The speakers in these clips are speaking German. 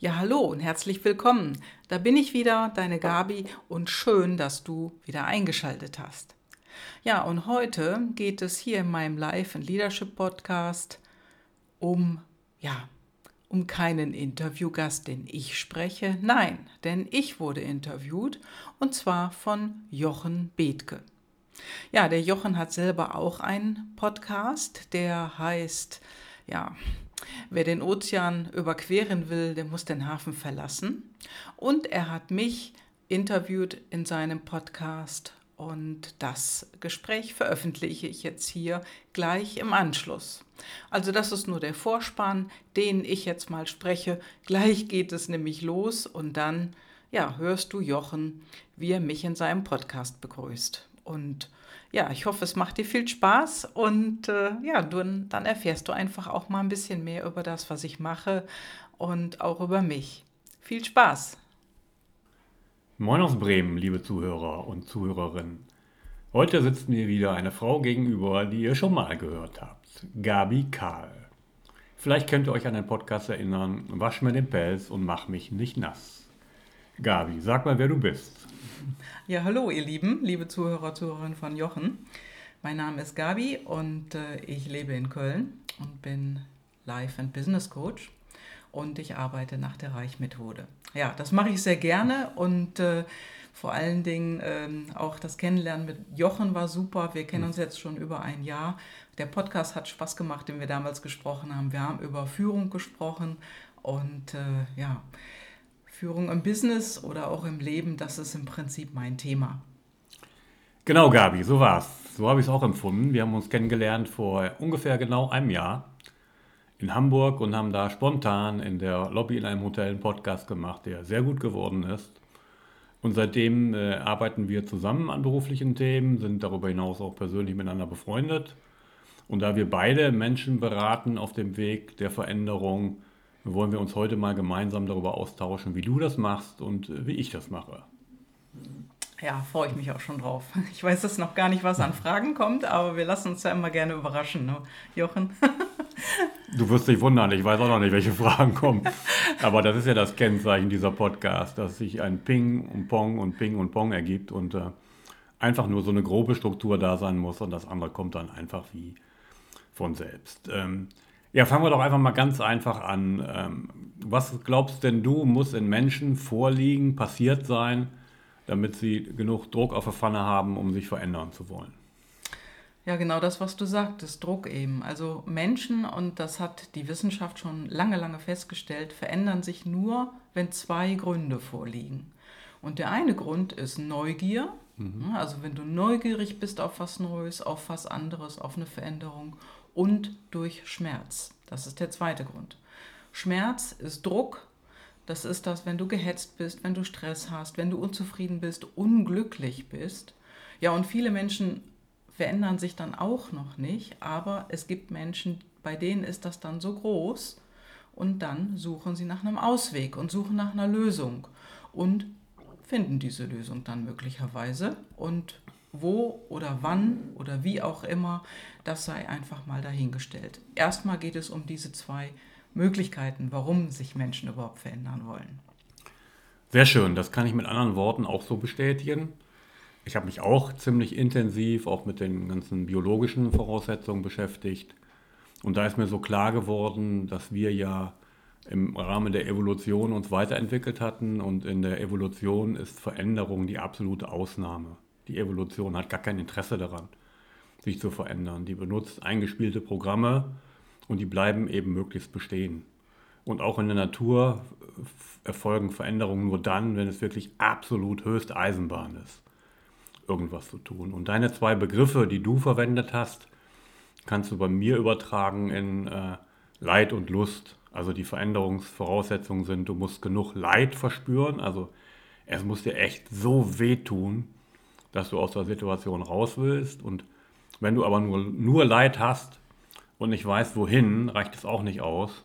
Ja, hallo und herzlich willkommen. Da bin ich wieder, deine Gabi, und schön, dass du wieder eingeschaltet hast. Ja, und heute geht es hier in meinem Live and Leadership Podcast um, ja, um keinen Interviewgast, den ich spreche. Nein, denn ich wurde interviewt und zwar von Jochen Bethke. Ja, der Jochen hat selber auch einen Podcast, der heißt, ja, Wer den Ozean überqueren will, der muss den Hafen verlassen. Und er hat mich interviewt in seinem Podcast und das Gespräch veröffentliche ich jetzt hier gleich im Anschluss. Also das ist nur der Vorspann, den ich jetzt mal spreche. Gleich geht es nämlich los und dann ja, hörst du Jochen, wie er mich in seinem Podcast begrüßt. Und ja, ich hoffe, es macht dir viel Spaß und äh, ja, du, dann erfährst du einfach auch mal ein bisschen mehr über das, was ich mache und auch über mich. Viel Spaß! Moin aus Bremen, liebe Zuhörer und Zuhörerinnen. Heute sitzt mir wieder eine Frau gegenüber, die ihr schon mal gehört habt. Gabi Karl. Vielleicht könnt ihr euch an den Podcast erinnern, Wasch mir den Pelz und mach mich nicht nass. Gabi, sag mal, wer du bist. Ja, hallo ihr Lieben, liebe Zuhörer, Zuhörerinnen von Jochen. Mein Name ist Gabi und äh, ich lebe in Köln und bin Life and Business Coach und ich arbeite nach der Reichmethode. Ja, das mache ich sehr gerne und äh, vor allen Dingen ähm, auch das Kennenlernen mit Jochen war super. Wir kennen uns jetzt schon über ein Jahr. Der Podcast hat Spaß gemacht, den wir damals gesprochen haben. Wir haben über Führung gesprochen und äh, ja, Führung im Business oder auch im Leben, das ist im Prinzip mein Thema. Genau, Gabi, so war's. So habe ich es auch empfunden. Wir haben uns kennengelernt vor ungefähr genau einem Jahr in Hamburg und haben da spontan in der Lobby in einem Hotel einen Podcast gemacht, der sehr gut geworden ist. Und seitdem äh, arbeiten wir zusammen an beruflichen Themen, sind darüber hinaus auch persönlich miteinander befreundet. Und da wir beide Menschen beraten auf dem Weg der Veränderung, wollen wir uns heute mal gemeinsam darüber austauschen, wie du das machst und äh, wie ich das mache. Ja, freue ich mich auch schon drauf. Ich weiß jetzt noch gar nicht, was an Fragen kommt, aber wir lassen uns ja immer gerne überraschen, ne? Jochen. Du wirst dich wundern, ich weiß auch noch nicht, welche Fragen kommen. Aber das ist ja das Kennzeichen dieser Podcast, dass sich ein Ping und Pong und Ping und Pong ergibt und äh, einfach nur so eine grobe Struktur da sein muss und das andere kommt dann einfach wie von selbst. Ähm, ja, fangen wir doch einfach mal ganz einfach an. Ähm, was glaubst denn du, muss in Menschen vorliegen, passiert sein, damit sie genug Druck auf der Pfanne haben, um sich verändern zu wollen? Ja, genau das, was du sagtest, Druck eben. Also Menschen, und das hat die Wissenschaft schon lange, lange festgestellt, verändern sich nur, wenn zwei Gründe vorliegen. Und der eine Grund ist Neugier. Mhm. Also wenn du neugierig bist auf was Neues, auf was anderes, auf eine Veränderung und durch Schmerz. Das ist der zweite Grund. Schmerz ist Druck. Das ist das, wenn du gehetzt bist, wenn du Stress hast, wenn du unzufrieden bist, unglücklich bist. Ja, und viele Menschen verändern sich dann auch noch nicht, aber es gibt Menschen, bei denen ist das dann so groß und dann suchen sie nach einem Ausweg und suchen nach einer Lösung und finden diese Lösung dann möglicherweise und wo oder wann oder wie auch immer, das sei einfach mal dahingestellt. Erstmal geht es um diese zwei Möglichkeiten, warum sich Menschen überhaupt verändern wollen. Sehr schön, das kann ich mit anderen Worten auch so bestätigen. Ich habe mich auch ziemlich intensiv auch mit den ganzen biologischen Voraussetzungen beschäftigt. Und da ist mir so klar geworden, dass wir ja im Rahmen der Evolution uns weiterentwickelt hatten und in der Evolution ist Veränderung die absolute Ausnahme. Die Evolution hat gar kein Interesse daran, sich zu verändern. Die benutzt eingespielte Programme und die bleiben eben möglichst bestehen. Und auch in der Natur erfolgen Veränderungen nur dann, wenn es wirklich absolut höchste Eisenbahn ist, irgendwas zu tun. Und deine zwei Begriffe, die du verwendet hast, kannst du bei mir übertragen in äh, Leid und Lust. Also die Veränderungsvoraussetzungen sind, du musst genug Leid verspüren, also es muss dir echt so wehtun, dass du aus der Situation raus willst. Und wenn du aber nur, nur Leid hast und nicht weißt, wohin, reicht es auch nicht aus.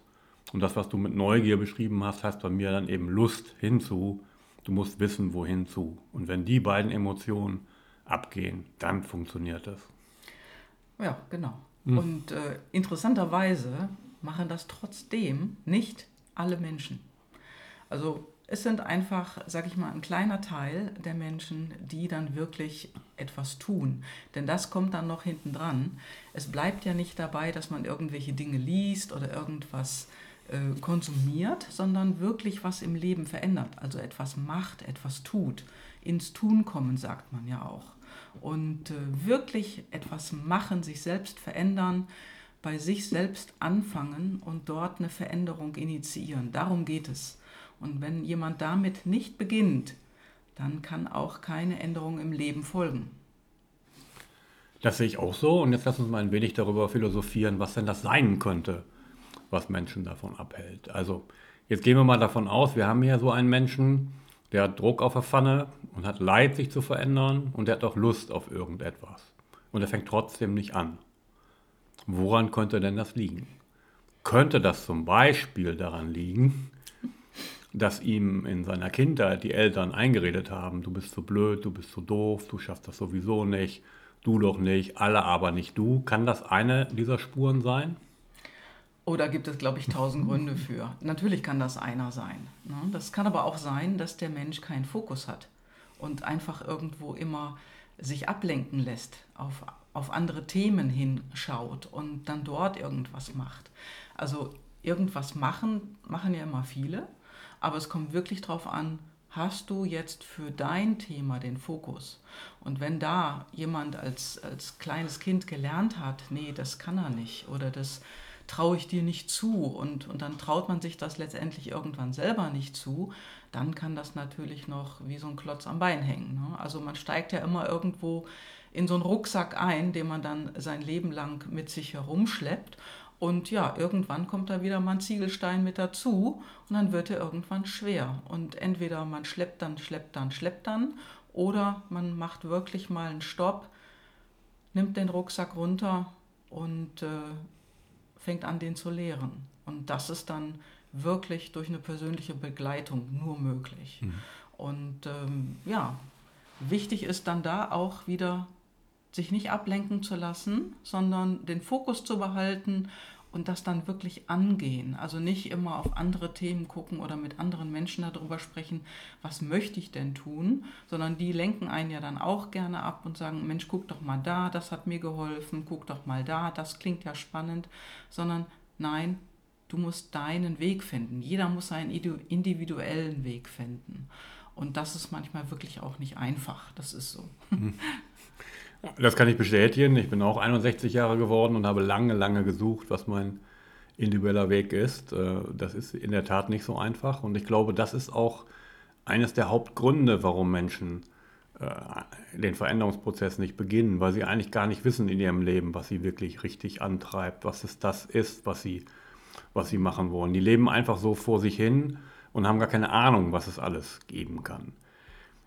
Und das, was du mit Neugier beschrieben hast, heißt bei mir dann eben Lust hinzu. Du musst wissen, wohin zu. Und wenn die beiden Emotionen abgehen, dann funktioniert das. Ja, genau. Hm. Und äh, interessanterweise machen das trotzdem nicht alle Menschen. Also es sind einfach, sag ich mal, ein kleiner Teil der Menschen, die dann wirklich etwas tun. Denn das kommt dann noch hinten dran. Es bleibt ja nicht dabei, dass man irgendwelche Dinge liest oder irgendwas äh, konsumiert, sondern wirklich was im Leben verändert. Also etwas macht, etwas tut. Ins Tun kommen, sagt man ja auch. Und äh, wirklich etwas machen, sich selbst verändern, bei sich selbst anfangen und dort eine Veränderung initiieren. Darum geht es. Und wenn jemand damit nicht beginnt, dann kann auch keine Änderung im Leben folgen. Das sehe ich auch so. Und jetzt lass uns mal ein wenig darüber philosophieren, was denn das sein könnte, was Menschen davon abhält. Also jetzt gehen wir mal davon aus, wir haben hier so einen Menschen, der hat Druck auf der Pfanne und hat Leid, sich zu verändern und der hat auch Lust auf irgendetwas. Und er fängt trotzdem nicht an. Woran könnte denn das liegen? Könnte das zum Beispiel daran liegen, dass ihm in seiner Kindheit die Eltern eingeredet haben, du bist so blöd, du bist so doof, du schaffst das sowieso nicht, du doch nicht, alle aber nicht du. Kann das eine dieser Spuren sein? Oder gibt es, glaube ich, tausend Gründe für. Natürlich kann das einer sein. Ne? Das kann aber auch sein, dass der Mensch keinen Fokus hat und einfach irgendwo immer sich ablenken lässt, auf, auf andere Themen hinschaut und dann dort irgendwas macht. Also irgendwas machen, machen ja immer viele. Aber es kommt wirklich darauf an, hast du jetzt für dein Thema den Fokus? Und wenn da jemand als, als kleines Kind gelernt hat, nee, das kann er nicht oder das traue ich dir nicht zu und, und dann traut man sich das letztendlich irgendwann selber nicht zu, dann kann das natürlich noch wie so ein Klotz am Bein hängen. Ne? Also man steigt ja immer irgendwo in so einen Rucksack ein, den man dann sein Leben lang mit sich herumschleppt und ja, irgendwann kommt da wieder mal ein Ziegelstein mit dazu und dann wird er irgendwann schwer. Und entweder man schleppt dann, schleppt dann, schleppt dann oder man macht wirklich mal einen Stopp, nimmt den Rucksack runter und äh, fängt an, den zu leeren. Und das ist dann wirklich durch eine persönliche Begleitung nur möglich. Mhm. Und ähm, ja, wichtig ist dann da auch wieder sich nicht ablenken zu lassen, sondern den Fokus zu behalten und das dann wirklich angehen. Also nicht immer auf andere Themen gucken oder mit anderen Menschen darüber sprechen, was möchte ich denn tun, sondern die lenken einen ja dann auch gerne ab und sagen, Mensch, guck doch mal da, das hat mir geholfen, guck doch mal da, das klingt ja spannend, sondern nein, du musst deinen Weg finden. Jeder muss seinen individuellen Weg finden. Und das ist manchmal wirklich auch nicht einfach. Das ist so. Mhm. Das kann ich bestätigen. Ich bin auch 61 Jahre geworden und habe lange, lange gesucht, was mein individueller Weg ist. Äh, das ist in der Tat nicht so einfach. Und ich glaube, das ist auch eines der Hauptgründe, warum Menschen äh, den Veränderungsprozess nicht beginnen, weil sie eigentlich gar nicht wissen in ihrem Leben, was sie wirklich richtig antreibt, was es das ist, was sie, was sie machen wollen. Die leben einfach so vor sich hin und haben gar keine Ahnung, was es alles geben kann.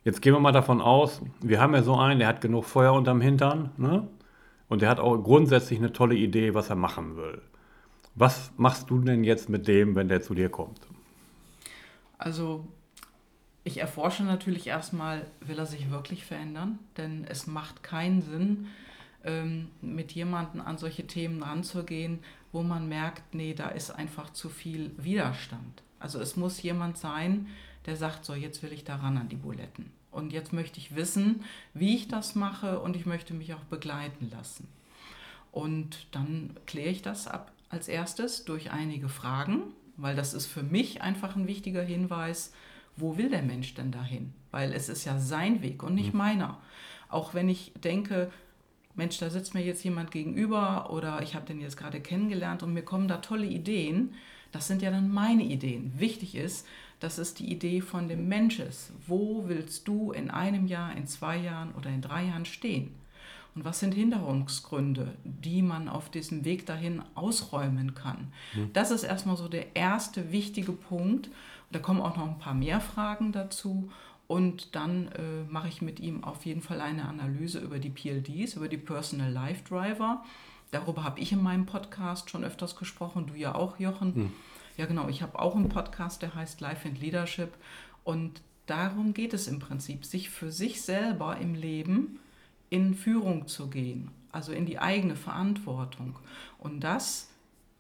Jetzt gehen wir mal davon aus, wir haben ja so einen, der hat genug Feuer unterm Hintern ne? und der hat auch grundsätzlich eine tolle Idee, was er machen will. Was machst du denn jetzt mit dem, wenn der zu dir kommt? Also ich erforsche natürlich erstmal, will er sich wirklich verändern? Denn es macht keinen Sinn, ähm, mit jemandem an solche Themen ranzugehen, wo man merkt, nee, da ist einfach zu viel Widerstand. Also es muss jemand sein, der sagt, so jetzt will ich daran an die Buletten. Und jetzt möchte ich wissen, wie ich das mache und ich möchte mich auch begleiten lassen. Und dann kläre ich das ab als erstes durch einige Fragen, weil das ist für mich einfach ein wichtiger Hinweis, wo will der Mensch denn dahin? Weil es ist ja sein Weg und nicht mhm. meiner. Auch wenn ich denke, Mensch, da sitzt mir jetzt jemand gegenüber oder ich habe den jetzt gerade kennengelernt und mir kommen da tolle Ideen, das sind ja dann meine Ideen. Wichtig ist, dass es die Idee von dem Mensch ist. Wo willst du in einem Jahr, in zwei Jahren oder in drei Jahren stehen? Und was sind Hinderungsgründe, die man auf diesem Weg dahin ausräumen kann? Mhm. Das ist erstmal so der erste wichtige Punkt. Da kommen auch noch ein paar mehr Fragen dazu. Und dann äh, mache ich mit ihm auf jeden Fall eine Analyse über die PLDs, über die Personal Life Driver. Darüber habe ich in meinem Podcast schon öfters gesprochen, du ja auch, Jochen. Mhm. Ja, genau. Ich habe auch einen Podcast, der heißt Life and Leadership. Und darum geht es im Prinzip, sich für sich selber im Leben in Führung zu gehen, also in die eigene Verantwortung. Und das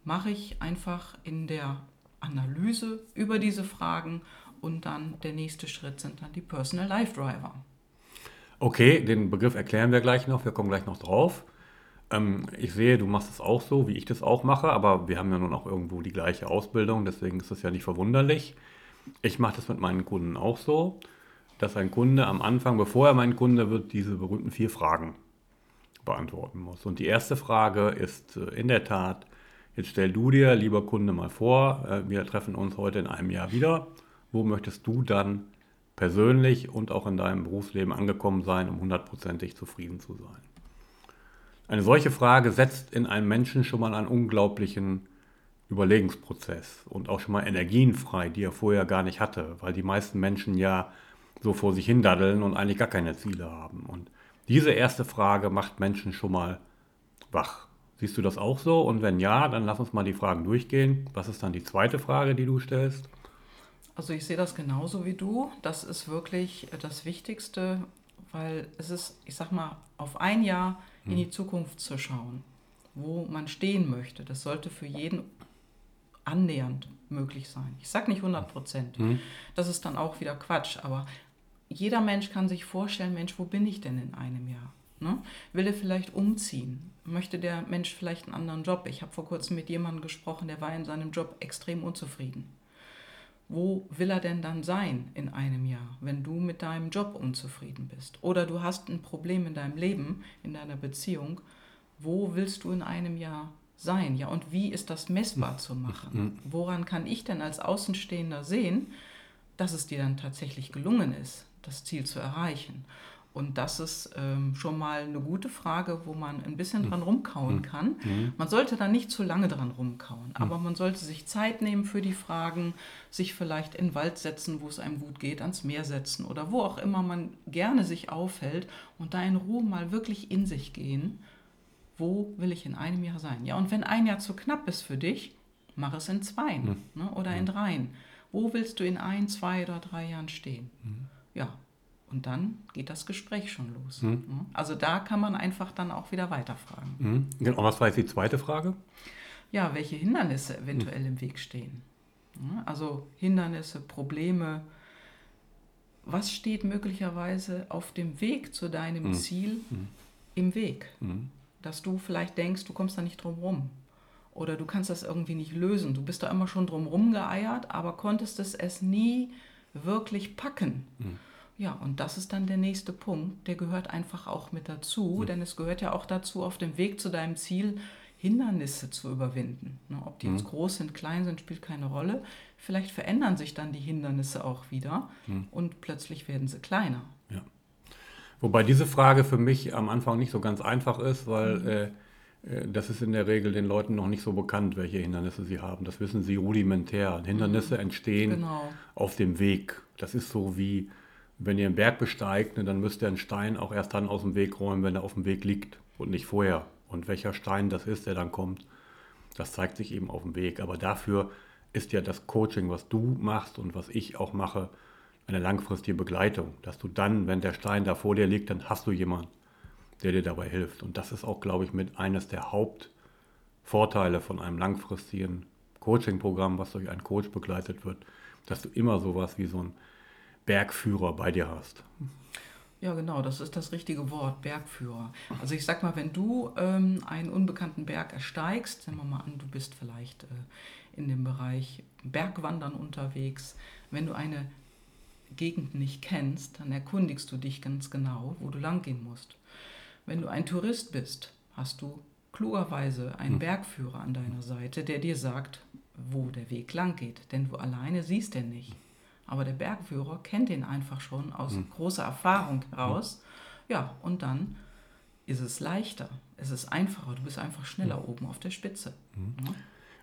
mache ich einfach in der Analyse über diese Fragen Und dann der nächste Schritt sind dann die Personal Life Driver. Okay, den Begriff erklären wir gleich noch, wir kommen gleich noch drauf. Ähm, ich sehe, du machst es auch so, wie ich das auch mache, aber wir haben ja nun auch irgendwo die gleiche Ausbildung, deswegen ist das ja nicht verwunderlich. Ich mache das mit meinen Kunden auch so, dass ein Kunde am Anfang, bevor er mein Kunde wird, diese berühmten vier Fragen beantworten muss. Und die erste Frage ist äh, in der Tat, jetzt stell du dir, lieber Kunde, mal vor, äh, wir treffen uns heute in einem Jahr wieder. Wo möchtest du dann persönlich und auch in deinem Berufsleben angekommen sein, um hundertprozentig zufrieden zu sein? Eine solche Frage setzt in einem Menschen schon mal einen unglaublichen Überlegungsprozess und auch schon mal Energien frei, die er vorher gar nicht hatte, weil die meisten Menschen ja so vor sich hin daddeln und eigentlich gar keine Ziele haben. Und diese erste Frage macht Menschen schon mal wach. Siehst du das auch so? Und wenn ja, dann lass uns mal die Fragen durchgehen. Was ist dann die zweite Frage, die du stellst? Also ich sehe das genauso wie du. Das ist wirklich das Wichtigste, weil es ist, ich sag mal, auf ein Jahr in hm. die Zukunft zu schauen, wo man stehen möchte. Das sollte für jeden annähernd möglich sein. Ich sage nicht 100 Prozent. Mhm. Das ist dann auch wieder Quatsch, aber jeder Mensch kann sich vorstellen, Mensch, wo bin ich denn in einem Jahr? Ne? Will er vielleicht umziehen? Möchte der Mensch vielleicht einen anderen Job? Ich habe vor kurzem mit jemandem gesprochen, der war in seinem Job extrem unzufrieden. Wo will er denn dann sein in einem Jahr, wenn du mit deinem Job unzufrieden bist? Oder du hast ein Problem in deinem Leben, in deiner Beziehung. Wo willst du in einem Jahr sein? Ja, und wie ist das messbar zu machen? Mhm. Woran kann ich denn als Außenstehender sehen, dass es dir dann tatsächlich gelungen ist, das Ziel zu erreichen? Und das ist ähm, schon mal eine gute Frage, wo man ein bisschen mhm. dran rumkauen mhm. kann. Mhm. Man sollte da nicht zu lange dran rumkauen, aber man sollte sich Zeit nehmen für die Fragen, sich vielleicht in den Wald setzen, wo es einem gut geht, ans Meer setzen oder wo auch immer man gerne sich aufhält und da in Ruhe mal wirklich in sich gehen. Wo will ich in einem Jahr sein? Ja, und wenn ein Jahr zu knapp ist für dich, mach es in zwei ne, oder in dreien. Wo willst du in ein, zwei oder drei Jahren stehen? Ja, und dann geht das Gespräch schon los. Mhm. Also da kann man einfach dann auch wieder weiterfragen. Mhm. Genau, was war jetzt die zweite Frage? Ja, welche Hindernisse eventuell mhm. im Weg stehen. Also Hindernisse, Probleme. Was steht möglicherweise auf dem Weg zu deinem mhm. Ziel mhm. im Weg? Mhm. Dass du vielleicht denkst, du kommst da nicht drum rum. Oder du kannst das irgendwie nicht lösen. Du bist da immer schon drum rumgeeiert, aber konntest es, es nie wirklich packen. Ja, und das ist dann der nächste Punkt, der gehört einfach auch mit dazu, mhm. denn es gehört ja auch dazu, auf dem Weg zu deinem Ziel Hindernisse zu überwinden. Ne, ob die mhm. jetzt groß sind, klein sind, spielt keine Rolle. Vielleicht verändern sich dann die Hindernisse auch wieder mhm. und plötzlich werden sie kleiner. Ja. Wobei diese Frage für mich am Anfang nicht so ganz einfach ist, weil mhm. äh, äh, das ist in der Regel den Leuten noch nicht so bekannt, welche Hindernisse sie haben. Das wissen sie rudimentär. Hindernisse mhm. entstehen genau. auf dem Weg. Das ist so wie wenn ihr einen Berg besteigt, ne, dann müsst ihr einen Stein auch erst dann aus dem Weg räumen, wenn er auf dem Weg liegt und nicht vorher. Und welcher Stein das ist, der dann kommt, das zeigt sich eben auf dem Weg. Aber dafür ist ja das Coaching, was du machst und was ich auch mache, eine langfristige Begleitung. Dass du dann, wenn der Stein da vor dir liegt, dann hast du jemanden, der dir dabei hilft. Und das ist auch, glaube ich, mit eines der Hauptvorteile von einem langfristigen Coaching-Programm, was durch einen Coach begleitet wird, dass du immer sowas wie so ein Bergführer bei dir hast. Ja, genau, das ist das richtige Wort, Bergführer. Also ich sag mal, wenn du ähm, einen unbekannten Berg ersteigst, nehmen wir mal an, du bist vielleicht äh, in dem Bereich Bergwandern unterwegs, wenn du eine Gegend nicht kennst, dann erkundigst du dich ganz genau, wo du langgehen musst. Wenn du ein Tourist bist, hast du klugerweise einen hm. Bergführer an deiner Seite, der dir sagt, wo der Weg lang geht, denn du alleine siehst den nicht. Aber der Bergführer kennt ihn einfach schon aus mhm. großer Erfahrung heraus. Ja, und dann ist es leichter, es ist einfacher, du bist einfach schneller mhm. oben auf der Spitze. Mhm.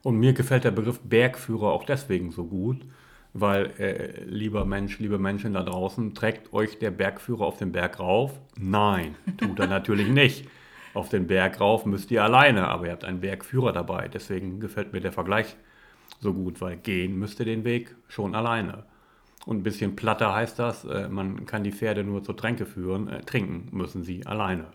Und mir gefällt der Begriff Bergführer auch deswegen so gut, weil, äh, lieber Mensch, liebe Menschen da draußen, trägt euch der Bergführer auf den Berg rauf? Nein, tut er natürlich nicht. Auf den Berg rauf müsst ihr alleine, aber ihr habt einen Bergführer dabei. Deswegen gefällt mir der Vergleich so gut, weil gehen müsst ihr den Weg schon alleine. Und ein bisschen platter heißt das, äh, man kann die Pferde nur zur Tränke führen, äh, trinken müssen sie alleine.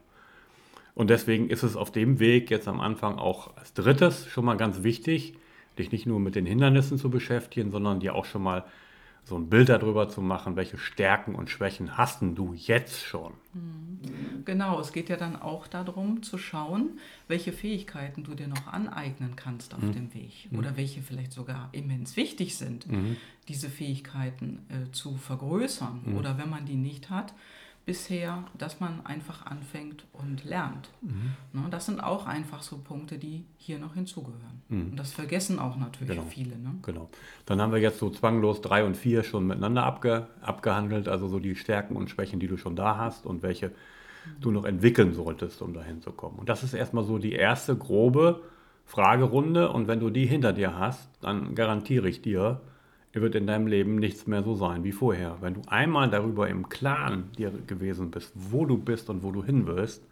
Und deswegen ist es auf dem Weg jetzt am Anfang auch als drittes schon mal ganz wichtig, dich nicht nur mit den Hindernissen zu beschäftigen, sondern dir auch schon mal so ein Bild darüber zu machen, welche Stärken und Schwächen hast du jetzt schon. Genau, es geht ja dann auch darum zu schauen, welche Fähigkeiten du dir noch aneignen kannst auf mhm. dem Weg oder welche vielleicht sogar immens wichtig sind, mhm. diese Fähigkeiten äh, zu vergrößern mhm. oder wenn man die nicht hat, bisher, dass man einfach anfängt und lernt. Mhm. Ne, das sind auch einfach so Punkte, die hier noch hinzugehören. Mhm. Und das vergessen auch natürlich genau. viele. Ne? Genau. Dann haben wir jetzt so zwanglos drei und vier schon miteinander abge, abgehandelt, also so die Stärken und Schwächen, die du schon da hast und welche mhm. du noch entwickeln solltest, um dahin zu kommen. Und das ist erstmal so die erste grobe Fragerunde. Und wenn du die hinter dir hast, dann garantiere ich dir, wird in deinem Leben nichts mehr so sein wie vorher. Wenn du einmal darüber im Klaren dir gewesen bist, wo du bist und wo du hin willst,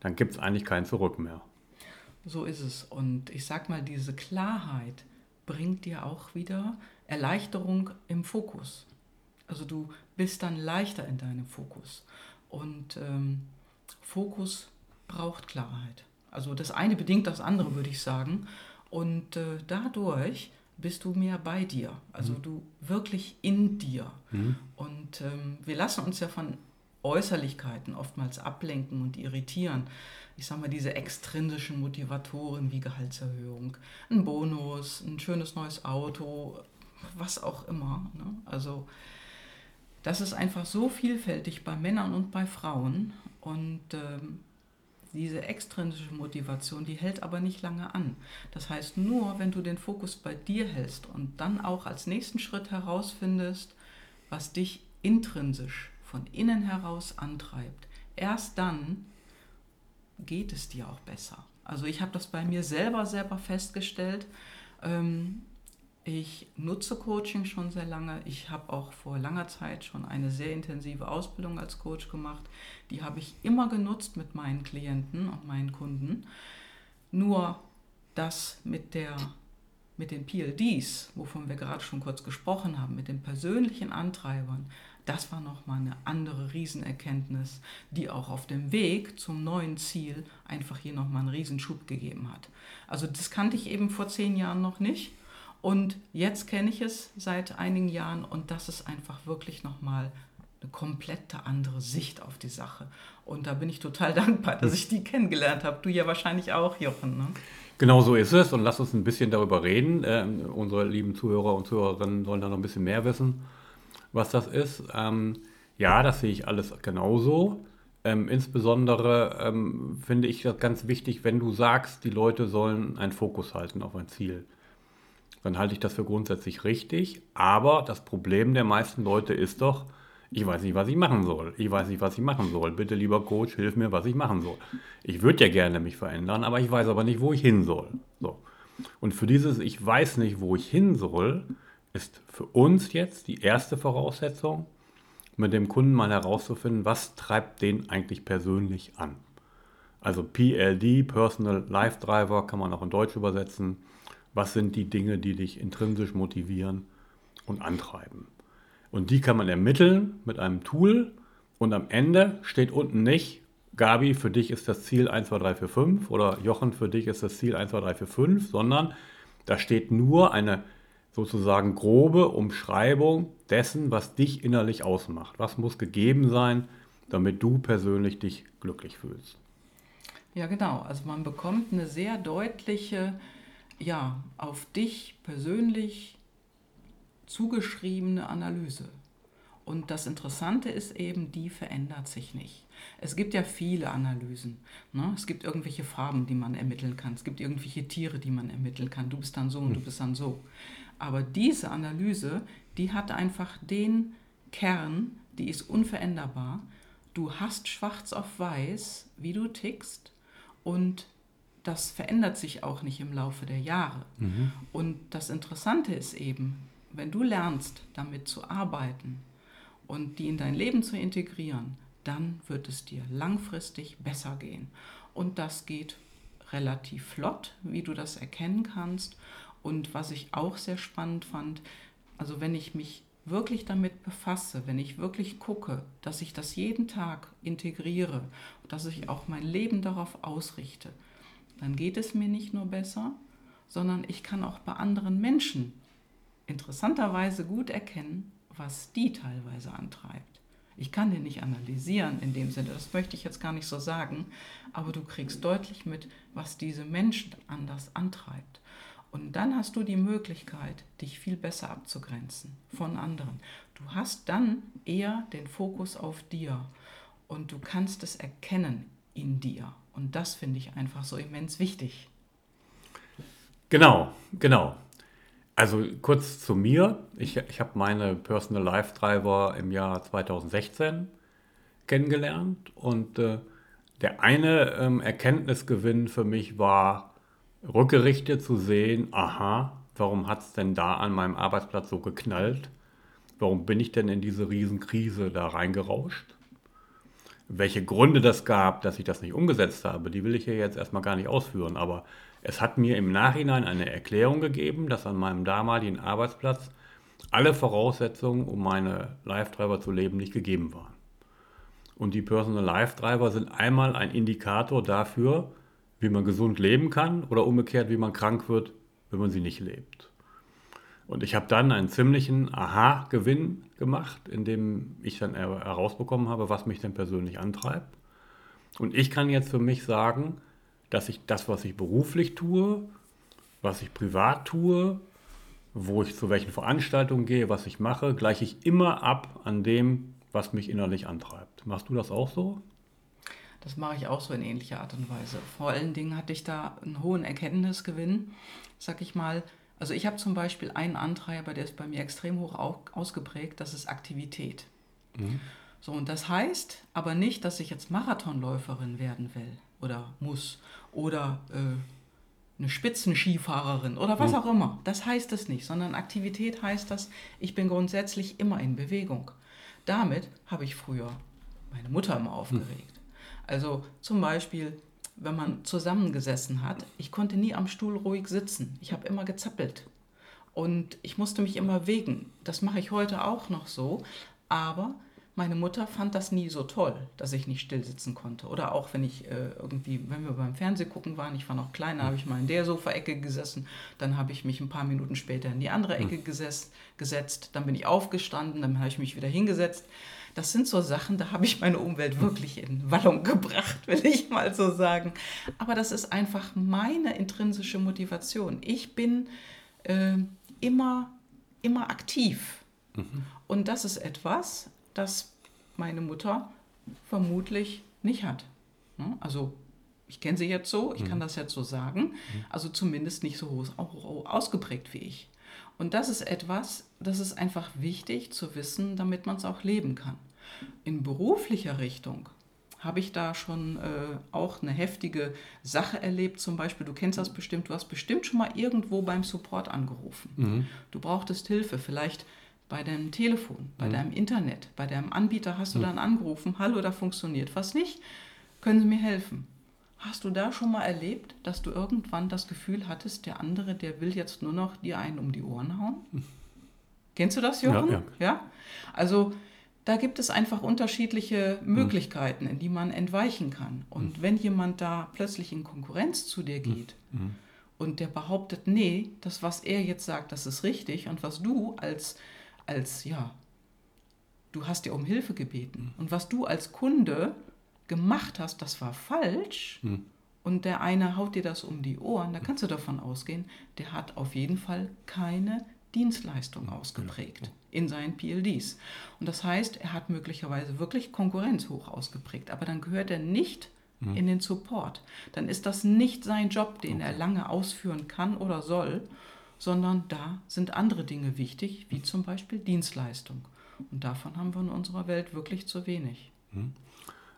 dann gibt es eigentlich kein Zurück mehr. So ist es. Und ich sag mal, diese Klarheit bringt dir auch wieder Erleichterung im Fokus. Also du bist dann leichter in deinem Fokus. Und ähm, Fokus braucht Klarheit. Also das eine bedingt das andere, würde ich sagen. Und äh, dadurch bist du mehr bei dir, also mhm. du wirklich in dir. Mhm. Und ähm, wir lassen uns ja von Äußerlichkeiten oftmals ablenken und irritieren. Ich sage mal, diese extrinsischen Motivatoren wie Gehaltserhöhung, ein Bonus, ein schönes neues Auto, was auch immer. Ne? Also das ist einfach so vielfältig bei Männern und bei Frauen. Und ähm, diese extrinsische Motivation, die hält aber nicht lange an. Das heißt, nur wenn du den Fokus bei dir hältst und dann auch als nächsten Schritt herausfindest, was dich intrinsisch von innen heraus antreibt, erst dann geht es dir auch besser. Also ich habe das bei mir selber selber festgestellt. Ähm, ich nutze Coaching schon sehr lange. Ich habe auch vor langer Zeit schon eine sehr intensive Ausbildung als Coach gemacht. Die habe ich immer genutzt mit meinen Klienten und meinen Kunden. Nur das mit, der, mit den PLDs, wovon wir gerade schon kurz gesprochen haben, mit den persönlichen Antreibern, das war nochmal eine andere Riesenerkenntnis, die auch auf dem Weg zum neuen Ziel einfach hier nochmal einen Riesenschub gegeben hat. Also das kannte ich eben vor zehn Jahren noch nicht. Und jetzt kenne ich es seit einigen Jahren und das ist einfach wirklich nochmal eine komplette andere Sicht auf die Sache. Und da bin ich total dankbar, dass ich die kennengelernt habe. Du ja wahrscheinlich auch, Jochen. Ne? Genau so ist es und lass uns ein bisschen darüber reden. Ähm, unsere lieben Zuhörer und Zuhörerinnen sollen da noch ein bisschen mehr wissen, was das ist. Ähm, ja, das sehe ich alles genauso. Ähm, insbesondere ähm, finde ich das ganz wichtig, wenn du sagst, die Leute sollen einen Fokus halten auf ein Ziel dann halte ich das für grundsätzlich richtig. Aber das Problem der meisten Leute ist doch, ich weiß nicht, was ich machen soll. Ich weiß nicht, was ich machen soll. Bitte, lieber Coach, hilf mir, was ich machen soll. Ich würde ja gerne mich verändern, aber ich weiß aber nicht, wo ich hin soll. So. Und für dieses Ich weiß nicht, wo ich hin soll, ist für uns jetzt die erste Voraussetzung, mit dem Kunden mal herauszufinden, was treibt den eigentlich persönlich an. Also PLD, Personal Life Driver, kann man auch in Deutsch übersetzen was sind die Dinge, die dich intrinsisch motivieren und antreiben. Und die kann man ermitteln mit einem Tool und am Ende steht unten nicht, Gabi, für dich ist das Ziel 1, 2, 3, 4, 5 oder Jochen, für dich ist das Ziel 1, 2, 3, 4, 5, sondern da steht nur eine sozusagen grobe Umschreibung dessen, was dich innerlich ausmacht. Was muss gegeben sein, damit du persönlich dich glücklich fühlst. Ja, genau. Also man bekommt eine sehr deutliche ja, auf dich persönlich zugeschriebene Analyse. Und das Interessante ist eben, die verändert sich nicht. Es gibt ja viele Analysen. Ne? Es gibt irgendwelche Farben, die man ermitteln kann. Es gibt irgendwelche Tiere, die man ermitteln kann. Du bist dann so und du hm. bist dann so. Aber diese Analyse, die hat einfach den Kern, die ist unveränderbar. Du hast schwarz auf weiß, wie du tickst und das verändert sich auch nicht im Laufe der Jahre. Mhm. Und das Interessante ist eben, wenn du lernst, damit zu arbeiten und die in dein Leben zu integrieren, dann wird es dir langfristig besser gehen. Und das geht relativ flott, wie du das erkennen kannst. Und was ich auch sehr spannend fand, also wenn ich mich wirklich damit befasse, wenn ich wirklich gucke, dass ich das jeden Tag integriere, dass ich auch mein Leben darauf ausrichte, dann geht es mir nicht nur besser, sondern ich kann auch bei anderen Menschen interessanterweise gut erkennen, was die teilweise antreibt. Ich kann den nicht analysieren in dem Sinne, das möchte ich jetzt gar nicht so sagen, aber du kriegst deutlich mit, was diese Menschen anders antreibt. Und dann hast du die Möglichkeit, dich viel besser abzugrenzen von anderen. Du hast dann eher den Fokus auf dir und du kannst es erkennen in dir. Und das finde ich einfach so immens wichtig. Genau, genau. Also kurz zu mir. Ich, ich habe meine Personal Life Driver im Jahr 2016 kennengelernt und äh, der eine ähm, Erkenntnisgewinn für mich war, rückgerichtet zu sehen, aha, warum hat es denn da an meinem Arbeitsplatz so geknallt? Warum bin ich denn in diese Riesenkrise da reingerauscht? Welche Gründe das gab, dass ich das nicht umgesetzt habe, die will ich hier jetzt erstmal gar nicht ausführen, aber es hat mir im Nachhinein eine Erklärung gegeben, dass an meinem damaligen Arbeitsplatz alle Voraussetzungen, um meine Live-Driver zu leben, nicht gegeben waren. Und die Personal Life-Driver sind einmal ein Indikator dafür, wie man gesund leben kann oder umgekehrt, wie man krank wird, wenn man sie nicht lebt. Und ich habe dann einen ziemlichen Aha-Gewinn gemacht, indem ich dann herausbekommen habe, was mich denn persönlich antreibt. Und ich kann jetzt für mich sagen, dass ich das, was ich beruflich tue, was ich privat tue, wo ich zu welchen Veranstaltungen gehe, was ich mache, gleiche ich immer ab an dem, was mich innerlich antreibt. Machst du das auch so? Das mache ich auch so in ähnlicher Art und Weise. Vor allen Dingen hatte ich da einen hohen Erkenntnisgewinn, sag ich mal. Also ich habe zum Beispiel einen Antreiber, der ist bei mir extrem hoch ausgeprägt, das ist Aktivität. Mhm. So, und das heißt aber nicht, dass ich jetzt Marathonläuferin werden will oder muss oder äh, eine Spitzenskifahrerin oder was hm. auch immer. Das heißt es nicht, sondern Aktivität heißt das, ich bin grundsätzlich immer in Bewegung. Damit habe ich früher meine Mutter immer aufgeregt. Hm. Also zum Beispiel, wenn man zusammengesessen hat, ich konnte nie am Stuhl ruhig sitzen. Ich habe immer gezappelt. Und ich musste mich immer wegen. Das mache ich heute auch noch so. Aber meine Mutter fand das nie so toll, dass ich nicht still sitzen konnte. Oder auch wenn ich äh, irgendwie, wenn wir beim Fernsehen gucken waren, ich war noch kleiner, habe ich mal in der Sofaecke gesessen, dann habe ich mich ein paar Minuten später in die andere Ecke hm. gesetzt, gesetzt dann bin ich aufgestanden, dann habe ich mich wieder hingesetzt. Das sind so Sachen, da habe ich meine Umwelt wirklich in Wallung gebracht, will ich mal so sagen. Aber das ist einfach meine intrinsische Motivation. Ich bin äh, immer, immer aktiv. Mhm. Und das ist etwas, das meine Mutter vermutlich nicht hat. Ne? Also ich kenne sie jetzt so, ich kann mhm. das jetzt so sagen, mhm. also zumindest nicht so ausgeprägt wie ich. Und das ist etwas, das ist einfach wichtig zu wissen, damit man es auch leben kann. In beruflicher Richtung habe ich da schon äh, auch eine heftige Sache erlebt. Zum Beispiel, du kennst das bestimmt, du hast bestimmt schon mal irgendwo beim Support angerufen. Mhm. Du brauchtest Hilfe, vielleicht bei deinem Telefon, bei mhm. deinem Internet, bei deinem Anbieter hast du mhm. dann angerufen, hallo, da funktioniert was nicht, können Sie mir helfen? Hast du da schon mal erlebt, dass du irgendwann das Gefühl hattest, der andere, der will jetzt nur noch dir einen um die Ohren hauen? Mhm. Kennst du das, Jochen? Ja, ja. ja? Also da gibt es einfach unterschiedliche mhm. Möglichkeiten, in die man entweichen kann. Und mhm. wenn jemand da plötzlich in Konkurrenz zu dir geht mhm. und der behauptet, nee, das, was er jetzt sagt, das ist richtig und was du als als, ja, du hast ja um Hilfe gebeten. Und was du als Kunde gemacht hast, das war falsch. Hm. Und der eine haut dir das um die Ohren, da kannst du davon ausgehen, der hat auf jeden Fall keine Dienstleistung ausgeprägt in seinen PLDs. Und das heißt, er hat möglicherweise wirklich Konkurrenz hoch ausgeprägt, aber dann gehört er nicht hm. in den Support. Dann ist das nicht sein Job, den okay. er lange ausführen kann oder soll sondern da sind andere Dinge wichtig, wie zum Beispiel Dienstleistung. Und davon haben wir in unserer Welt wirklich zu wenig. Hm.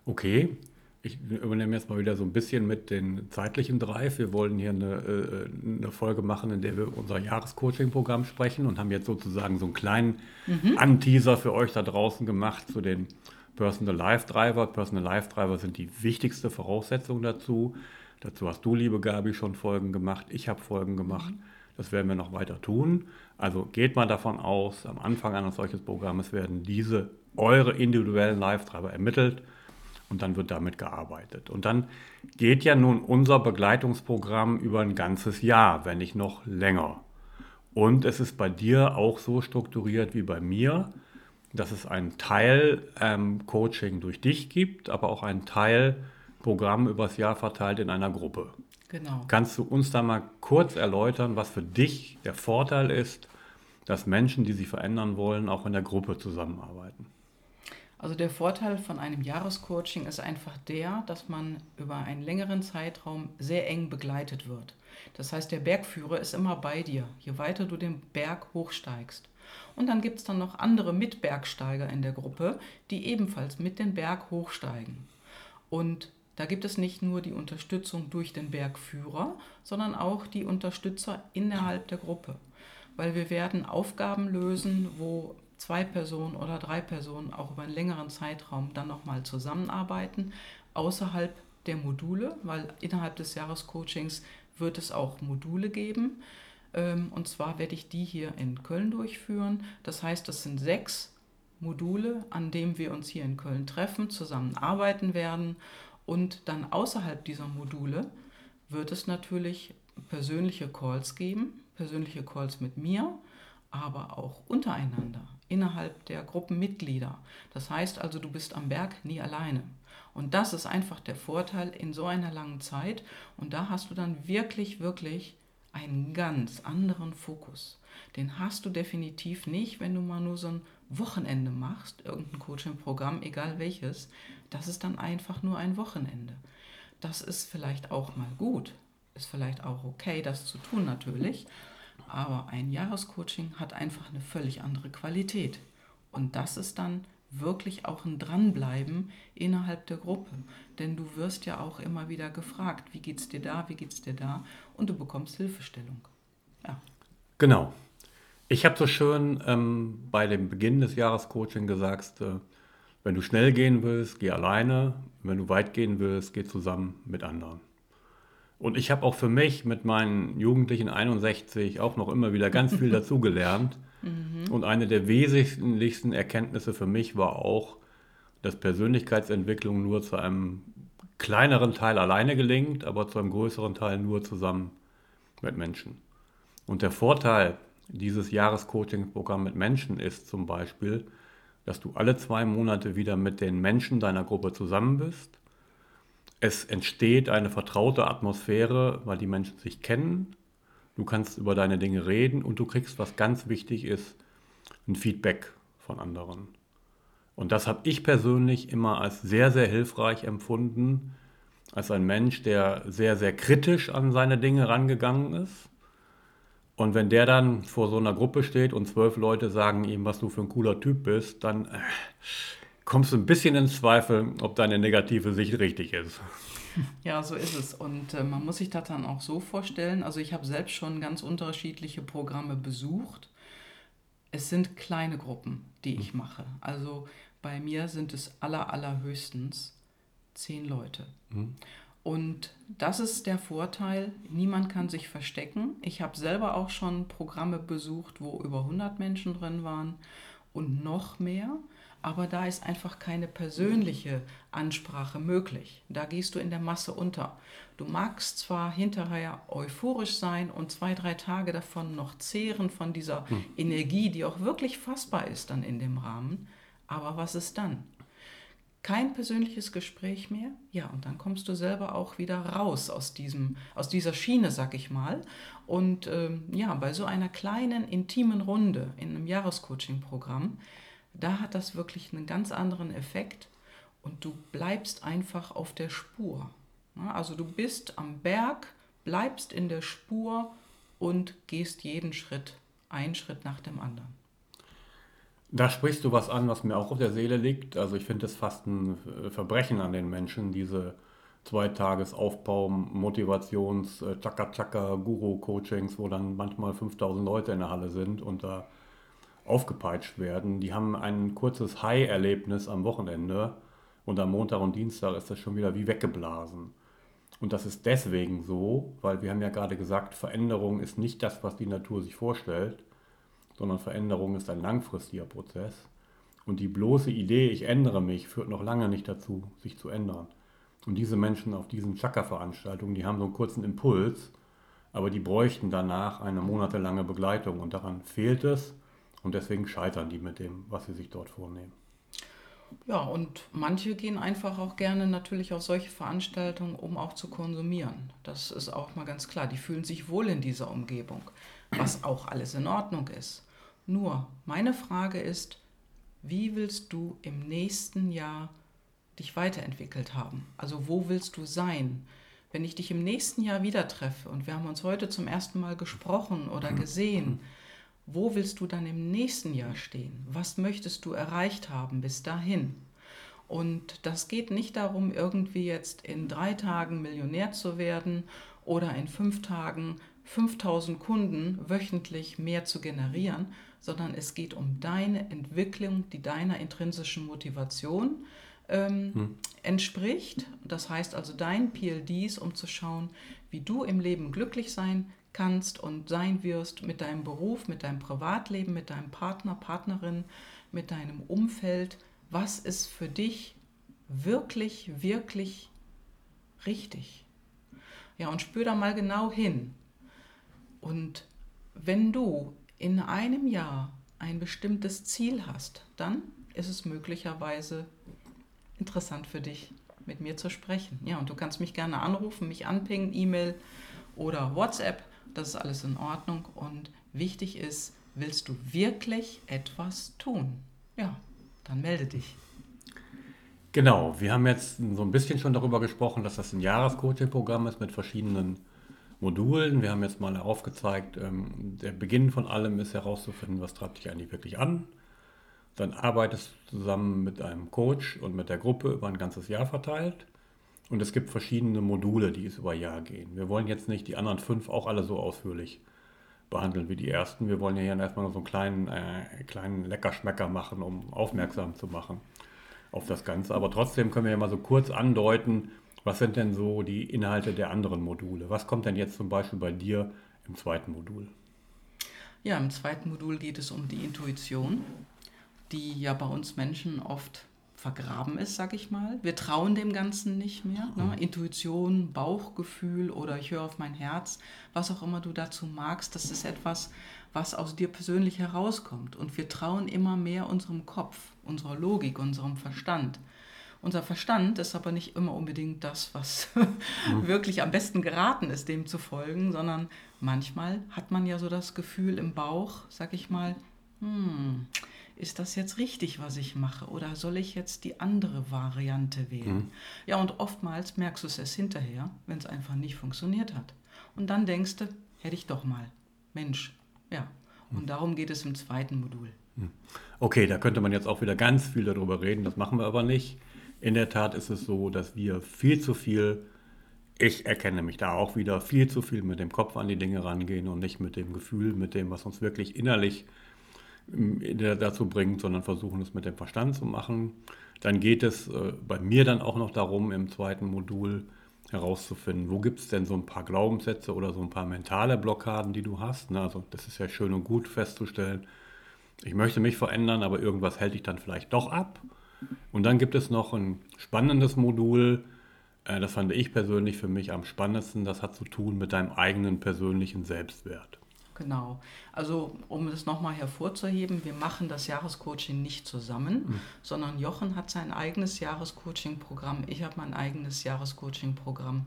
Okay, ich übernehme jetzt mal wieder so ein bisschen mit den zeitlichen Drive. Wir wollen hier eine, äh, eine Folge machen, in der wir unser Jahrescoaching-Programm sprechen und haben jetzt sozusagen so einen kleinen mhm. Anteaser für euch da draußen gemacht zu den Personal Life Driver. Personal Life Driver sind die wichtigste Voraussetzung dazu. Dazu hast du, liebe Gabi, schon Folgen gemacht. Ich habe Folgen gemacht. Mhm. Das werden wir noch weiter tun. Also geht mal davon aus, am Anfang eines solchen Programmes werden diese eure individuellen Live-Treiber ermittelt und dann wird damit gearbeitet. Und dann geht ja nun unser Begleitungsprogramm über ein ganzes Jahr, wenn nicht noch länger. Und es ist bei dir auch so strukturiert wie bei mir, dass es einen Teil ähm, Coaching durch dich gibt, aber auch einen Teil Programm übers Jahr verteilt in einer Gruppe. Genau. Kannst du uns da mal kurz erläutern, was für dich der Vorteil ist, dass Menschen, die sich verändern wollen, auch in der Gruppe zusammenarbeiten? Also der Vorteil von einem Jahrescoaching ist einfach der, dass man über einen längeren Zeitraum sehr eng begleitet wird. Das heißt, der Bergführer ist immer bei dir, je weiter du den Berg hochsteigst. Und dann gibt es dann noch andere Mitbergsteiger in der Gruppe, die ebenfalls mit den Berg hochsteigen. Und da gibt es nicht nur die Unterstützung durch den Bergführer, sondern auch die Unterstützer innerhalb der Gruppe. Weil wir werden Aufgaben lösen, wo zwei Personen oder drei Personen auch über einen längeren Zeitraum dann nochmal zusammenarbeiten, außerhalb der Module, weil innerhalb des Jahrescoachings wird es auch Module geben. Ähm, und zwar werde ich die hier in Köln durchführen. Das heißt, das sind sechs Module, an denen wir uns hier in Köln treffen, zusammenarbeiten werden. Und dann außerhalb dieser Module wird es natürlich persönliche Calls geben, persönliche Calls mit mir, aber auch untereinander, innerhalb der Gruppenmitglieder. Das heißt also, du bist am Berg nie alleine. Und das ist einfach der Vorteil in so einer langen Zeit. Und da hast du dann wirklich, wirklich einen ganz anderen Fokus. Den hast du definitiv nicht, wenn du mal nur so ein Wochenende machst, irgendein Coaching-Programm, egal welches. Das ist dann einfach nur ein Wochenende. Das ist vielleicht auch mal gut, ist vielleicht auch okay, das zu tun natürlich. Aber ein Jahrescoaching hat einfach eine völlig andere Qualität. Und das ist dann wirklich auch ein Dranbleiben innerhalb der Gruppe. Denn du wirst ja auch immer wieder gefragt, wie geht's dir da, wie geht's dir da? Und du bekommst Hilfestellung. Ja. Genau. Ich habe so schön ähm, bei dem Beginn des Jahrescoaching gesagt, äh, wenn du schnell gehen willst, geh alleine. Wenn du weit gehen willst, geh zusammen mit anderen. Und ich habe auch für mich mit meinen Jugendlichen 61 auch noch immer wieder ganz viel dazugelernt. Mhm. Und eine der wesentlichsten Erkenntnisse für mich war auch, dass Persönlichkeitsentwicklung nur zu einem kleineren Teil alleine gelingt, aber zu einem größeren Teil nur zusammen mit Menschen. Und der Vorteil dieses Jahrescoaching-Programms mit Menschen ist zum Beispiel, dass du alle zwei Monate wieder mit den Menschen deiner Gruppe zusammen bist. Es entsteht eine vertraute Atmosphäre, weil die Menschen sich kennen du kannst über deine Dinge reden und du kriegst, was ganz wichtig ist, ein Feedback von anderen. Und das habe ich persönlich immer als sehr, sehr hilfreich empfunden, als ein Mensch, der sehr, sehr kritisch an seine Dinge rangegangen ist. Und wenn der dann vor so einer Gruppe steht und zwölf Leute sagen ihm, was du für ein cooler Typ bist, dann äh, kommst du ein bisschen ins Zweifel, ob deine negative Sicht richtig ist. Ja, so ist es. Und äh, man muss sich das dann auch so vorstellen. Also ich habe selbst schon ganz unterschiedliche Programme besucht. Es sind kleine Gruppen, die ich mache. Also bei mir sind es aller, allerhöchstens zehn Leute. Mhm. Und das ist der Vorteil, niemand kann sich verstecken. Ich habe selber auch schon Programme besucht, wo über 100 Menschen drin waren und noch mehr aber da ist einfach keine persönliche Ansprache möglich. Da gehst du in der Masse unter. Du magst zwar hinterher euphorisch sein und zwei, drei Tage davon noch zehren von dieser hm. Energie, die auch wirklich fassbar ist dann in dem Rahmen, aber was ist dann? Kein persönliches Gespräch mehr, ja, und dann kommst du selber auch wieder raus aus, diesem, aus dieser Schiene, sag ich mal. Und ähm, ja, bei so einer kleinen, intimen Runde in einem Jahrescoaching-Programm, da hat das wirklich einen ganz anderen Effekt und du bleibst einfach auf der Spur. Also du bist am Berg, bleibst in der Spur und gehst jeden Schritt, einen Schritt nach dem anderen. Da sprichst du was an, was mir auch auf der Seele liegt. Also ich finde es fast ein Verbrechen an den Menschen, diese Zweitagesaufbau, Motivations, Chaka-Chaka, Guru-Coachings, wo dann manchmal 5000 Leute in der Halle sind und da aufgepeitscht werden. Die haben ein kurzes High-Erlebnis am Wochenende und am Montag und Dienstag ist das schon wieder wie weggeblasen. Und das ist deswegen so, weil wir haben ja gerade gesagt, Veränderung ist nicht das, was die Natur sich vorstellt, sondern Veränderung ist ein langfristiger Prozess. Und die bloße Idee, ich ändere mich, führt noch lange nicht dazu, sich zu ändern. Und diese Menschen auf diesen Chakra-Veranstaltungen, die haben so einen kurzen Impuls, aber die bräuchten danach eine monatelange Begleitung und daran fehlt es und deswegen scheitern die mit dem, was sie sich dort vornehmen. Ja, und manche gehen einfach auch gerne natürlich auf solche Veranstaltungen, um auch zu konsumieren. Das ist auch mal ganz klar. Die fühlen sich wohl in dieser Umgebung, was auch alles in Ordnung ist. Nur, meine Frage ist, wie willst du im nächsten Jahr dich weiterentwickelt haben? Also wo willst du sein? Wenn ich dich im nächsten Jahr wieder treffe und wir haben uns heute zum ersten Mal gesprochen oder gesehen, wo willst du dann im nächsten Jahr stehen? Was möchtest du erreicht haben bis dahin? Und das geht nicht darum, irgendwie jetzt in drei Tagen Millionär zu werden oder in fünf Tagen 5000 Kunden wöchentlich mehr zu generieren, sondern es geht um deine Entwicklung, die deiner intrinsischen Motivation ähm, hm. entspricht. Das heißt also dein PLDs, um zu schauen, wie du im Leben glücklich sein kannst und sein wirst mit deinem Beruf, mit deinem Privatleben, mit deinem Partner, Partnerin, mit deinem Umfeld. Was ist für dich wirklich, wirklich richtig? Ja, und spür da mal genau hin. Und wenn du in einem Jahr ein bestimmtes Ziel hast, dann ist es möglicherweise interessant für dich, mit mir zu sprechen. Ja, und du kannst mich gerne anrufen, mich anpingen, E-Mail oder WhatsApp. Das ist alles in Ordnung. Und wichtig ist, willst du wirklich etwas tun? Ja, dann melde dich. Genau, wir haben jetzt so ein bisschen schon darüber gesprochen, dass das ein Jahrescoaching-Programm ist mit verschiedenen Modulen. Wir haben jetzt mal aufgezeigt, ähm, der Beginn von allem ist herauszufinden, was treibt dich eigentlich wirklich an. Dann arbeitest du zusammen mit einem Coach und mit der Gruppe über ein ganzes Jahr verteilt. Und es gibt verschiedene Module, die es über Jahr gehen. Wir wollen jetzt nicht die anderen fünf auch alle so ausführlich behandeln wie die ersten. Wir wollen ja hier erstmal so einen kleinen, äh, kleinen Leckerschmecker machen, um aufmerksam zu machen auf das Ganze. Aber trotzdem können wir ja mal so kurz andeuten, was sind denn so die Inhalte der anderen Module? Was kommt denn jetzt zum Beispiel bei dir im zweiten Modul? Ja, im zweiten Modul geht es um die Intuition, die ja bei uns Menschen oft vergraben ist, sag ich mal. Wir trauen dem Ganzen nicht mehr. Ne? Mhm. Intuition, Bauchgefühl oder ich höre auf mein Herz, was auch immer du dazu magst, das ist etwas, was aus dir persönlich herauskommt. Und wir trauen immer mehr unserem Kopf, unserer Logik, unserem Verstand. Unser Verstand ist aber nicht immer unbedingt das, was mhm. wirklich am besten geraten ist, dem zu folgen, sondern manchmal hat man ja so das Gefühl im Bauch, sag ich mal, hm, ist das jetzt richtig, was ich mache oder soll ich jetzt die andere Variante wählen? Mhm. Ja, und oftmals merkst du es erst hinterher, wenn es einfach nicht funktioniert hat. Und dann denkst du, hätte ich doch mal. Mensch, ja. Und mhm. darum geht es im zweiten Modul. Mhm. Okay, da könnte man jetzt auch wieder ganz viel darüber reden, das machen wir aber nicht. In der Tat ist es so, dass wir viel zu viel, ich erkenne mich da auch wieder, viel zu viel mit dem Kopf an die Dinge rangehen und nicht mit dem Gefühl, mit dem, was uns wirklich innerlich dazu bringt, sondern versuchen es mit dem Verstand zu machen. Dann geht es äh, bei mir dann auch noch darum, im zweiten Modul herauszufinden, wo gibt es denn so ein paar Glaubenssätze oder so ein paar mentale Blockaden, die du hast. Ne? Also das ist ja schön und gut festzustellen, ich möchte mich verändern, aber irgendwas hält dich dann vielleicht doch ab. Und dann gibt es noch ein spannendes Modul, äh, das fand ich persönlich für mich am spannendsten, das hat zu tun mit deinem eigenen persönlichen Selbstwert. Genau. Also um das nochmal hervorzuheben, wir machen das Jahrescoaching nicht zusammen, mhm. sondern Jochen hat sein eigenes Jahrescoaching-Programm, ich habe mein eigenes Jahrescoaching-Programm.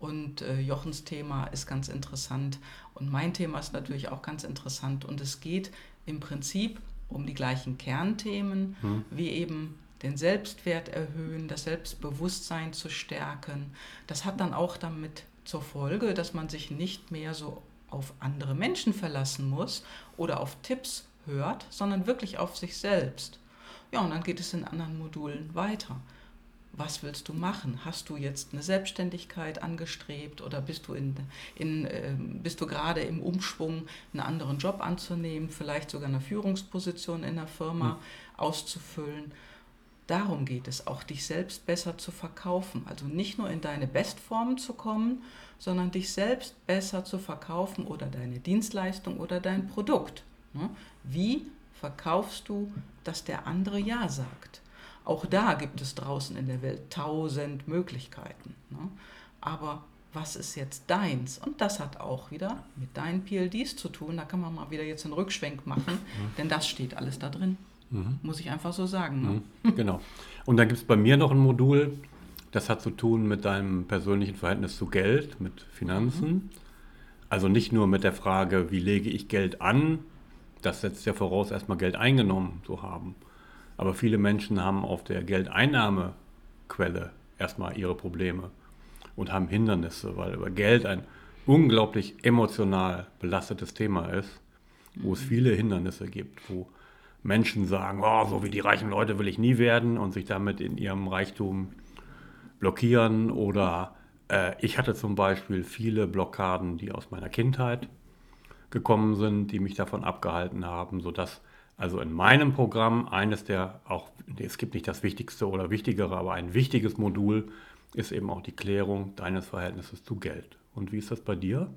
Und äh, Jochens Thema ist ganz interessant und mein Thema ist natürlich auch ganz interessant. Und es geht im Prinzip um die gleichen Kernthemen, mhm. wie eben den Selbstwert erhöhen, das Selbstbewusstsein zu stärken. Das hat dann auch damit zur Folge, dass man sich nicht mehr so auf andere Menschen verlassen muss oder auf Tipps hört, sondern wirklich auf sich selbst. Ja, und dann geht es in anderen Modulen weiter. Was willst du machen? Hast du jetzt eine Selbstständigkeit angestrebt oder bist du, in, in, äh, bist du gerade im Umschwung, einen anderen Job anzunehmen, vielleicht sogar eine Führungsposition in der Firma mhm. auszufüllen? Darum geht es, auch dich selbst besser zu verkaufen. Also nicht nur in deine Bestform zu kommen, sondern dich selbst besser zu verkaufen oder deine Dienstleistung oder dein Produkt. Ne? Wie verkaufst du, dass der andere Ja sagt? Auch da gibt es draußen in der Welt tausend Möglichkeiten. Ne? Aber was ist jetzt deins? Und das hat auch wieder mit deinen PLDs zu tun. Da kann man mal wieder jetzt einen Rückschwenk machen, mhm. denn das steht alles da drin. Mhm. Muss ich einfach so sagen. Ne? Mhm. Genau. Und dann gibt es bei mir noch ein Modul, das hat zu tun mit deinem persönlichen Verhältnis zu Geld, mit Finanzen. Mhm. Also nicht nur mit der Frage, wie lege ich Geld an, das setzt ja voraus, erstmal Geld eingenommen zu haben. Aber viele Menschen haben auf der Geldeinnahmequelle erstmal ihre Probleme und haben Hindernisse, weil über Geld ein unglaublich emotional belastetes Thema ist, wo es mhm. viele Hindernisse gibt, wo Menschen sagen, oh, so wie die reichen Leute will ich nie werden und sich damit in ihrem Reichtum blockieren. Oder äh, ich hatte zum Beispiel viele Blockaden, die aus meiner Kindheit gekommen sind, die mich davon abgehalten haben, sodass also in meinem Programm eines der auch, es gibt nicht das wichtigste oder wichtigere, aber ein wichtiges Modul ist eben auch die Klärung deines Verhältnisses zu Geld. Und wie ist das bei dir?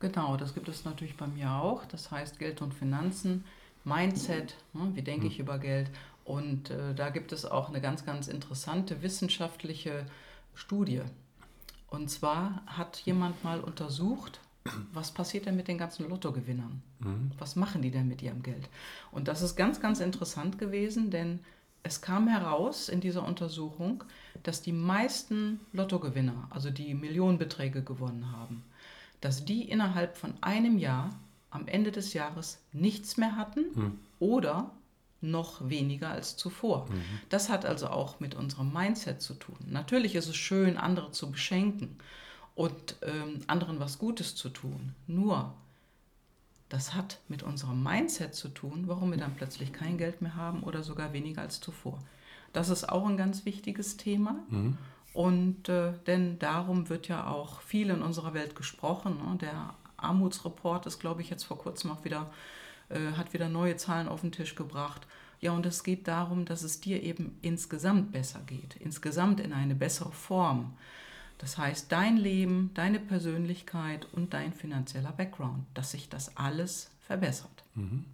Genau, das gibt es natürlich bei mir auch. Das heißt Geld und Finanzen, Mindset, ne, wie denke ich hm. über Geld. Und äh, da gibt es auch eine ganz, ganz interessante wissenschaftliche Studie. Und zwar hat jemand mal untersucht, was passiert denn mit den ganzen Lottogewinnern? Mhm. Was machen die denn mit ihrem Geld? Und das ist ganz, ganz interessant gewesen, denn es kam heraus in dieser Untersuchung, dass die meisten Lottogewinner, also die Millionenbeträge gewonnen haben, dass die innerhalb von einem Jahr am Ende des Jahres nichts mehr hatten mhm. oder noch weniger als zuvor. Mhm. Das hat also auch mit unserem Mindset zu tun. Natürlich ist es schön, andere zu beschenken und ähm, anderen was Gutes zu tun. Nur, das hat mit unserem Mindset zu tun, warum wir dann plötzlich kein Geld mehr haben oder sogar weniger als zuvor. Das ist auch ein ganz wichtiges Thema. Mhm. Und äh, denn darum wird ja auch viel in unserer Welt gesprochen. Ne? Der Armutsreport ist, glaube ich, jetzt vor kurzem auch wieder, äh, hat wieder neue Zahlen auf den Tisch gebracht. Ja, und es geht darum, dass es dir eben insgesamt besser geht, insgesamt in eine bessere Form. Das heißt, dein Leben, deine Persönlichkeit und dein finanzieller Background, dass sich das alles verbessert. Mhm.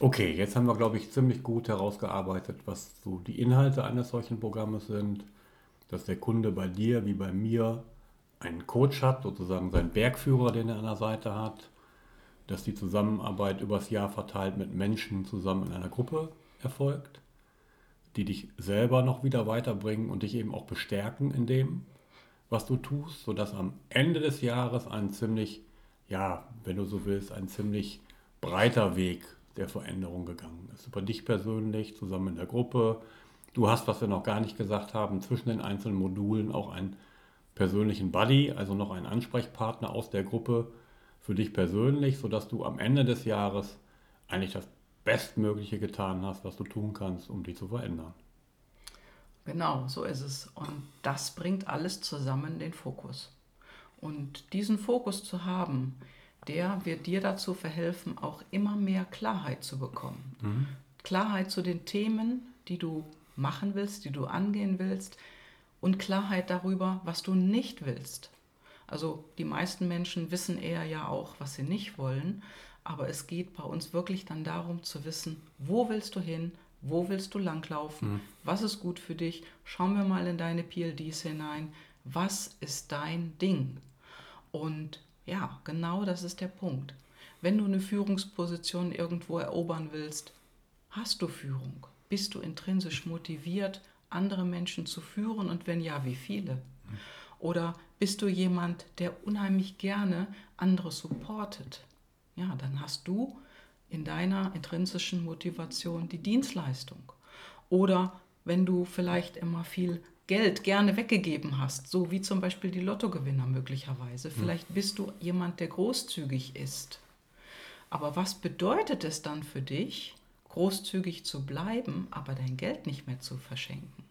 Okay, jetzt haben wir, glaube ich, ziemlich gut herausgearbeitet, was so die Inhalte eines solchen Programmes sind, dass der Kunde bei dir wie bei mir einen Coach hat, sozusagen seinen Bergführer, den er an der Seite hat, dass die Zusammenarbeit übers Jahr verteilt mit Menschen zusammen in einer Gruppe erfolgt die dich selber noch wieder weiterbringen und dich eben auch bestärken in dem, was du tust, sodass am Ende des Jahres ein ziemlich, ja, wenn du so willst, ein ziemlich breiter Weg der Veränderung gegangen ist. Über dich persönlich, zusammen in der Gruppe. Du hast, was wir noch gar nicht gesagt haben, zwischen den einzelnen Modulen auch einen persönlichen Buddy, also noch einen Ansprechpartner aus der Gruppe für dich persönlich, sodass du am Ende des Jahres eigentlich das Bestmögliche getan hast, was du tun kannst, um die zu verändern. Genau, so ist es. Und das bringt alles zusammen den Fokus. Und diesen Fokus zu haben, der wird dir dazu verhelfen, auch immer mehr Klarheit zu bekommen. Mhm. Klarheit zu den Themen, die du machen willst, die du angehen willst und Klarheit darüber, was du nicht willst. Also die meisten Menschen wissen eher ja auch, was sie nicht wollen, aber es geht bei uns wirklich dann darum zu wissen, wo willst du hin, wo willst du langlaufen, mhm. was ist gut für dich. Schauen wir mal in deine PLDs hinein. Was ist dein Ding? Und ja, genau das ist der Punkt. Wenn du eine Führungsposition irgendwo erobern willst, hast du Führung? Bist du intrinsisch motiviert, andere Menschen zu führen und wenn ja, wie viele? Oder bist du jemand, der unheimlich gerne andere supportet? ja, dann hast du in deiner intrinsischen Motivation die Dienstleistung. Oder wenn du vielleicht immer viel Geld gerne weggegeben hast, so wie zum Beispiel die Lottogewinner möglicherweise. Hm. Vielleicht bist du jemand, der großzügig ist. Aber was bedeutet es dann für dich, großzügig zu bleiben, aber dein Geld nicht mehr zu verschenken?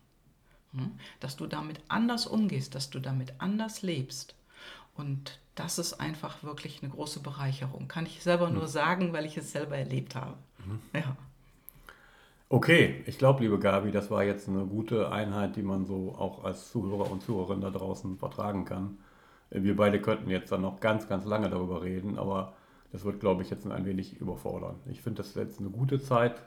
Hm? Dass du damit anders umgehst, dass du damit anders lebst. Und das ist einfach wirklich eine große Bereicherung. Kann ich selber nur mhm. sagen, weil ich es selber erlebt habe. Mhm. Ja. Okay, ich glaube, liebe Gabi, das war jetzt eine gute Einheit, die man so auch als Zuhörer und Zuhörerin da draußen vertragen kann. Wir beide könnten jetzt dann noch ganz, ganz lange darüber reden, aber das wird, glaube ich, jetzt ein wenig überfordern. Ich finde, das ist jetzt eine gute Zeit,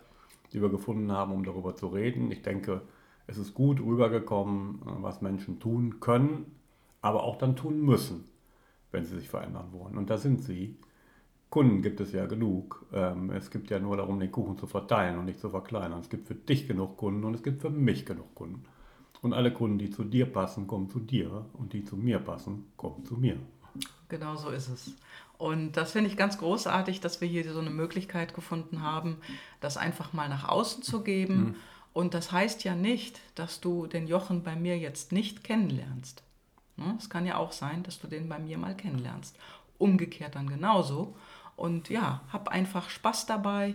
die wir gefunden haben, um darüber zu reden. Ich denke, es ist gut rübergekommen, was Menschen tun können, aber auch dann tun müssen, wenn sie sich verändern wollen. Und da sind sie. Kunden gibt es ja genug. Ähm, es gibt ja nur darum, den Kuchen zu verteilen und nicht zu verkleinern. Es gibt für dich genug Kunden und es gibt für mich genug Kunden. Und alle Kunden, die zu dir passen, kommen zu dir und die zu mir passen, kommen zu mir. Genau so ist es. Und das finde ich ganz großartig, dass wir hier so eine Möglichkeit gefunden haben, das einfach mal nach außen zu geben. Mhm. Und das heißt ja nicht, dass du den Jochen bei mir jetzt nicht kennenlernst. Ne? Es kann ja auch sein, dass du den bei mir mal kennenlernst. Umgekehrt dann genauso. Und ja, hab einfach Spaß dabei,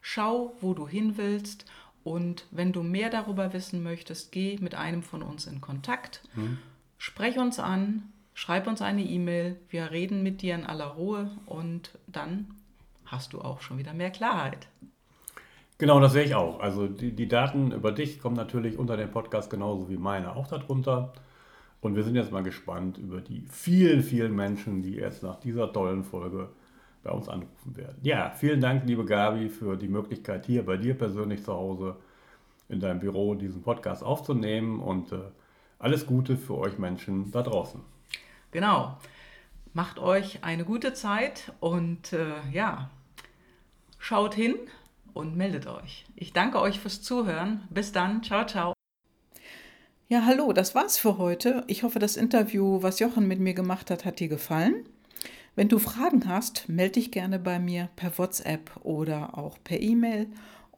schau, wo du hin willst. Und wenn du mehr darüber wissen möchtest, geh mit einem von uns in Kontakt. Mhm. Sprech uns an, schreib uns eine E-Mail. Wir reden mit dir in aller Ruhe und dann hast du auch schon wieder mehr Klarheit. Genau, das sehe ich auch. Also die, die Daten über dich kommen natürlich unter dem Podcast genauso wie meine auch darunter. Und wir sind jetzt mal gespannt über die vielen, vielen Menschen, die jetzt nach dieser tollen Folge bei uns anrufen werden. Ja, vielen Dank, liebe Gabi, für die Möglichkeit, hier bei dir persönlich zu Hause in deinem Büro diesen Podcast aufzunehmen und äh, alles Gute für euch Menschen da draußen. Genau. Macht euch eine gute Zeit und äh, ja, schaut hin und meldet euch. Ich danke euch fürs Zuhören. Bis dann. Ciao, ciao. Ja, hallo, das war's für heute. Ich hoffe, das Interview, was Jochen mit mir gemacht hat, hat dir gefallen. Wenn du Fragen hast, melde dich gerne bei mir per WhatsApp oder auch per E-Mail.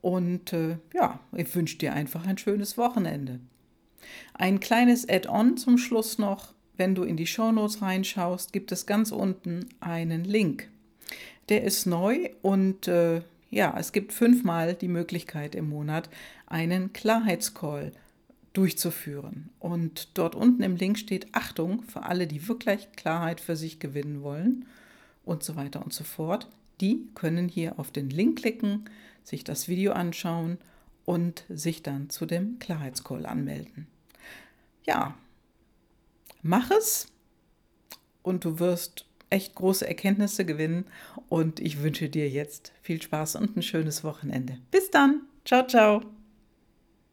Und äh, ja, ich wünsche dir einfach ein schönes Wochenende. Ein kleines Add-on zum Schluss noch. Wenn du in die Shownotes reinschaust, gibt es ganz unten einen Link. Der ist neu und äh, ja, es gibt fünfmal die Möglichkeit im Monat, einen Klarheitscall durchzuführen. Und dort unten im Link steht Achtung für alle, die wirklich Klarheit für sich gewinnen wollen und so weiter und so fort. Die können hier auf den Link klicken, sich das Video anschauen und sich dann zu dem Klarheitscall anmelden. Ja, mach es und du wirst echt große Erkenntnisse gewinnen und ich wünsche dir jetzt viel Spaß und ein schönes Wochenende. Bis dann. Ciao, ciao.